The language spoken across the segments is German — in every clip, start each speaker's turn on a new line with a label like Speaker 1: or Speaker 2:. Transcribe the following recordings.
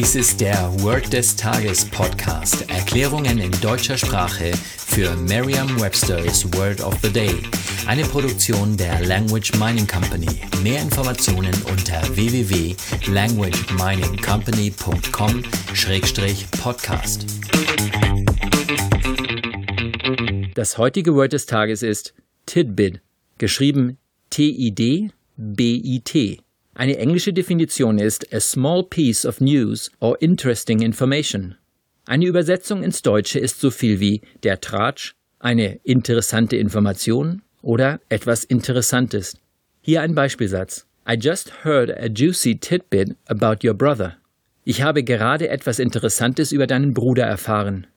Speaker 1: Dies ist der Word des Tages Podcast. Erklärungen in deutscher Sprache für Merriam-Webster's Word of the Day. Eine Produktion der Language Mining Company. Mehr Informationen unter www.languageminingcompany.com-podcast.
Speaker 2: Das heutige Word des Tages ist Tidbit, geschrieben T-I-D-B-I-T. Eine englische Definition ist a small piece of news or interesting information. Eine Übersetzung ins Deutsche ist so viel wie der Tratsch, eine interessante Information oder etwas Interessantes. Hier ein Beispielsatz. I just heard a juicy tidbit about your brother. Ich habe gerade etwas Interessantes über deinen Bruder erfahren.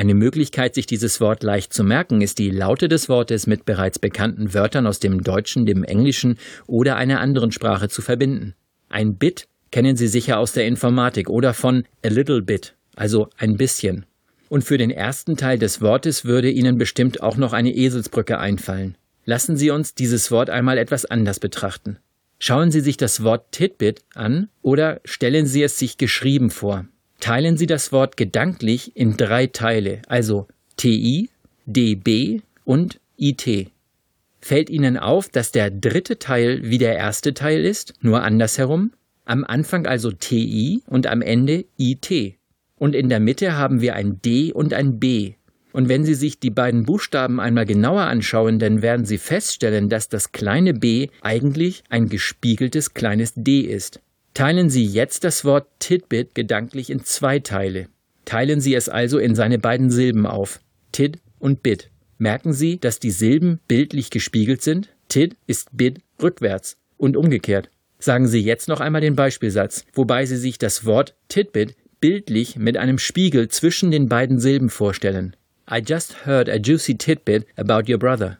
Speaker 2: Eine Möglichkeit, sich dieses Wort leicht zu merken, ist die Laute des Wortes mit bereits bekannten Wörtern aus dem Deutschen, dem Englischen oder einer anderen Sprache zu verbinden. Ein Bit kennen Sie sicher aus der Informatik oder von a little bit, also ein bisschen. Und für den ersten Teil des Wortes würde Ihnen bestimmt auch noch eine Eselsbrücke einfallen. Lassen Sie uns dieses Wort einmal etwas anders betrachten. Schauen Sie sich das Wort Titbit an oder stellen Sie es sich geschrieben vor teilen Sie das Wort gedanklich in drei Teile, also TI, DB und IT. Fällt Ihnen auf, dass der dritte Teil wie der erste Teil ist, nur andersherum? Am Anfang also TI und am Ende IT. Und in der Mitte haben wir ein D und ein B. Und wenn Sie sich die beiden Buchstaben einmal genauer anschauen, dann werden Sie feststellen, dass das kleine b eigentlich ein gespiegeltes kleines d ist. Teilen Sie jetzt das Wort Tidbit gedanklich in zwei Teile. Teilen Sie es also in seine beiden Silben auf, Tid und Bit. Merken Sie, dass die Silben bildlich gespiegelt sind? Tid ist Bit rückwärts und umgekehrt. Sagen Sie jetzt noch einmal den Beispielsatz, wobei Sie sich das Wort Tidbit bildlich mit einem Spiegel zwischen den beiden Silben vorstellen. I just heard a juicy tidbit about your brother.